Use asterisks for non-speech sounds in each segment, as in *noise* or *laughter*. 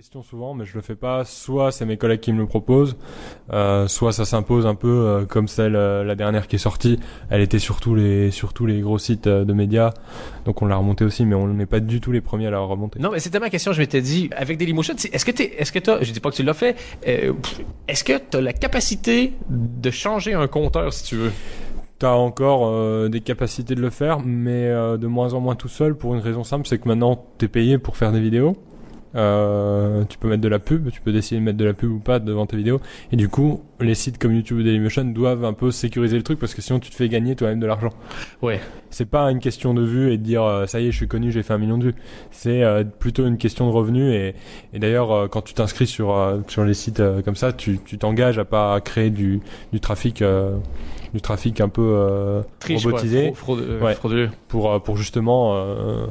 question souvent, mais je le fais pas. Soit c'est mes collègues qui me le proposent, euh, soit ça s'impose un peu euh, comme celle euh, la dernière qui est sortie. Elle était sur tous les sur tous les gros sites de médias, donc on l'a remontée aussi, mais on n'est pas du tout les premiers à la remonter. Non, mais c'était ma question. Je m'étais dit, avec Dailymotion, est-ce que t'es, est-ce que t'as, je dis pas que tu l'as fait, est-ce que t'as la capacité de changer un compteur si tu veux? T'as encore euh, des capacités de le faire, mais euh, de moins en moins tout seul pour une raison simple, c'est que maintenant t'es payé pour faire des vidéos. Euh, tu peux mettre de la pub, tu peux décider de mettre de la pub ou pas devant tes vidéos. Et du coup, les sites comme YouTube ou Dailymotion doivent un peu sécuriser le truc parce que sinon tu te fais gagner toi-même de l'argent. Ouais. C'est pas une question de vues et de dire euh, ça y est, je suis connu, j'ai fait un million de vues. C'est euh, plutôt une question de revenus et, et d'ailleurs euh, quand tu t'inscris sur euh, sur les sites comme ça, tu tu t'engages à pas créer du du trafic euh, du trafic un peu euh, Triche, robotisé quoi. Euh, Ouais. frauduleux. pour euh, pour justement euh,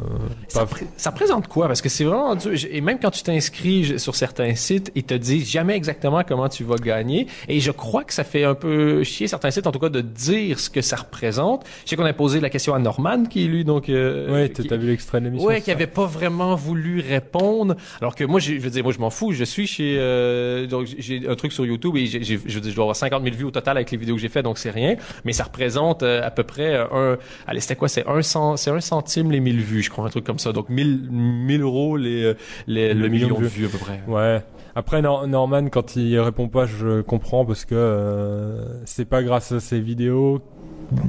Ça, pas ça présente quoi? Parce que c'est vraiment Et même quand tu t'inscris sur certains sites, ils te disent jamais exactement comment tu vas gagner. Et je crois que ça fait un peu chier certains sites, en tout cas, de dire ce que ça représente. Je sais qu'on a posé la question à Norman, qui lui, donc... Euh, Ouais, t'as vu l'extrait de l'émission Ouais, qui avait pas vraiment voulu répondre. Alors que moi, je veux dire, moi, je m'en fous. Je suis chez, euh, donc j'ai un truc sur YouTube et je veux dire, je dois avoir 50 000 vues au total avec les vidéos que j'ai fait, donc c'est rien. Mais ça représente euh, à peu près un, allez, c'était quoi? C'est un cent, c'est un centime les 1000 vues, je crois, un truc comme ça. Donc 1000, 1000 euros les, euh, les, le, million, de vues à peu près. Ouais. Après Nor- Norman quand il répond pas, je comprends parce que euh, c'est pas grâce à ses vidéos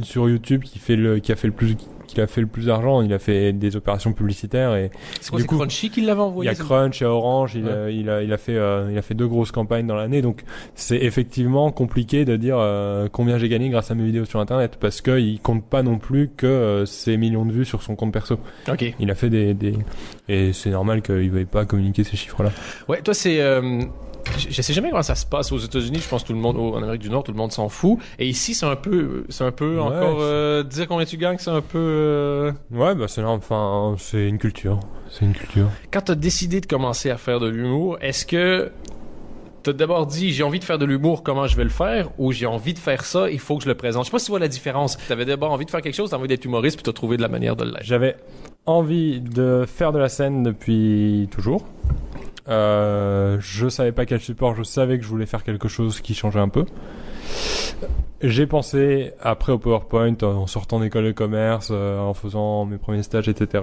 sur YouTube qui fait le qui a fait le plus qu'il a fait le plus d'argent, il a fait des opérations publicitaires et C'est quoi, Du coup, Crunchy qui l'avait il y envoyé? a? Crunch, a Orange, il, Ouais. a, il a il a fait euh, il a fait deux grosses campagnes dans l'année donc c'est effectivement compliqué de dire euh, combien j'ai gagné grâce à mes vidéos sur internet parce que il compte pas non plus que euh, ses millions de vues sur son compte perso. OK. Il a fait des, des... et c'est normal qu'il veuille pas communiquer ces chiffres là. Ouais, toi, c'est. Je sais jamais comment ça se passe aux États-Unis. Je pense que tout le monde, en Amérique du Nord, tout le monde s'en fout. Et ici, c'est un peu, c'est un peu Ouais, encore euh, dire combien tu gagnes, c'est un peu. euh, Ouais, bah c'est enfin c'est une culture, c'est une culture. Quand t'as décidé de commencer à faire de l'humour, est-ce que t'as d'abord dit j'ai envie de faire de l'humour, comment je vais le faire, ou j'ai envie de faire ça, il faut que je le présente? Je sais pas si tu vois la différence. T'avais d'abord envie de faire quelque chose, t'as envie d'être humoriste, puis t'as trouvé de la manière de l'être. J'avais envie de faire de la scène depuis toujours. Euh, je savais pas quel support, je savais que je voulais faire quelque chose qui changeait un peu. J'ai pensé après au PowerPoint en sortant d'école de commerce, euh, en faisant mes premiers stages, etc.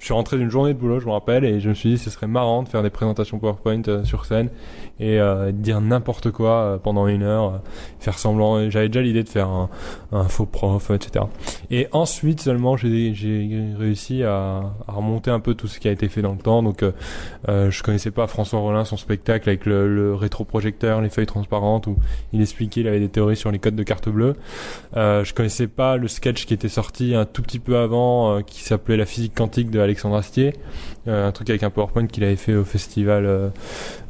je suis rentré d'une journée de boulot, je me rappelle, et je me suis dit ce serait marrant de faire des présentations PowerPoint euh, sur scène et euh, dire n'importe quoi euh, pendant une heure, euh, faire semblant. J'avais déjà l'idée de faire un, un faux prof, etc. Et ensuite seulement j'ai réussi à, à remonter un peu tout ce qui a été fait dans le temps. Donc je connaissais pas François Rollin son spectacle avec le, le rétroprojecteur, les feuilles transparentes où il expliquait, il avait des théories sur les codes de carte bleue. Je connaissais pas le sketch qui était sorti un tout petit peu avant qui s'appelait La physique quantique de Alexandre Astier, Euh, un truc avec un PowerPoint qu'il avait fait au festival euh,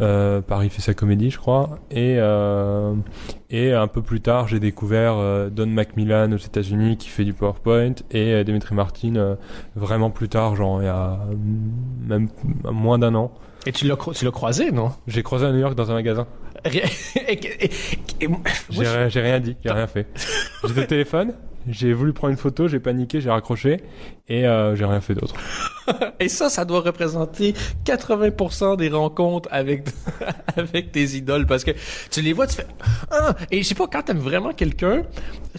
euh, Paris fait sa comédie, je crois. Et et un peu plus tard, j'ai découvert Don Macmillan aux États-Unis qui fait du PowerPoint et Dimitri Martin vraiment plus tard, genre il y a même moins d'un an. Et tu l'as, tu l'as croisé, non? J'ai croisé à New York dans un magasin. *laughs* J'ai rien, j'ai rien dit, j'ai rien fait. J'étais au téléphone, j'ai voulu prendre une photo, j'ai paniqué, j'ai raccroché et euh, j'ai rien fait d'autre. *laughs* Et ça, ça doit représenter 80% des rencontres avec, *laughs* avec tes idoles parce que tu les vois, tu fais, ah, et je sais pas, quand t'aimes vraiment quelqu'un,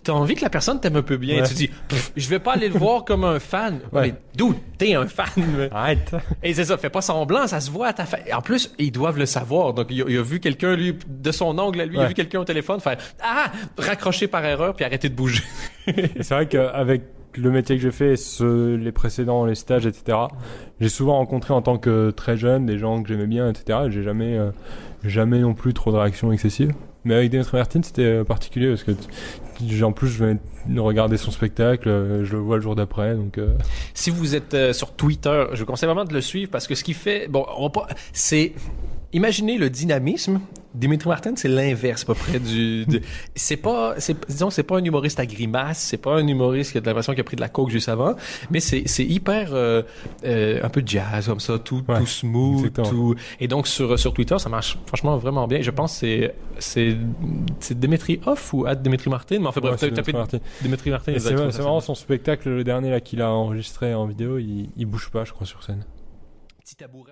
t'as envie que la personne t'aime un peu bien. Ouais. Tu dis, je vais pas aller le voir comme un fan. Ouais. Mais d'où t'es un fan? Arrête. *laughs* Et c'est ça, fais pas semblant, ça se voit à ta fa... En plus, ils doivent le savoir. Donc, il a, il a vu quelqu'un, lui, de son angle à lui, il a vu quelqu'un au téléphone faire, ah, raccrocher par erreur puis arrêter de bouger. C'est vrai qu'avec le métier que j'ai fait, les précédents, les stages, etc., j'ai souvent rencontré en tant que très jeune des gens que j'aimais bien, etc. et J'ai jamais, euh, jamais non plus trop de réactions excessives. Mais avec Dimitri Martin, c'était euh, particulier parce que en plus je venais de regarder son spectacle, euh, je le vois le jour d'après, donc Si vous êtes sur Twitter, je vous conseille vraiment de le suivre parce que ce qu'il fait, bon, on c'est, imaginez le dynamisme. Dimitri Martin, c'est l'inverse, à peu près du, de- c'est pas, c'est, disons, c'est pas un humoriste à grimace, c'est pas un humoriste qui a l'impression qu'il a pris de la coke juste avant, mais c'est, c'est hyper, euh, euh, un peu jazz comme ça, tout, Ouais, tout smooth, exactement. tout, et donc sur, sur Twitter, ça marche franchement vraiment bien. Je pense que c'est, c'est, c'est Dimitri Off ou at Dimitri Martin, mais enfin bref, ouais, c'est t'as tapé Dimitri Martin. Dimitri Martin. C'est facilement. son spectacle le dernier là qu'il a enregistré en vidéo, il, il bouge pas, je crois sur scène. Petit tabouret.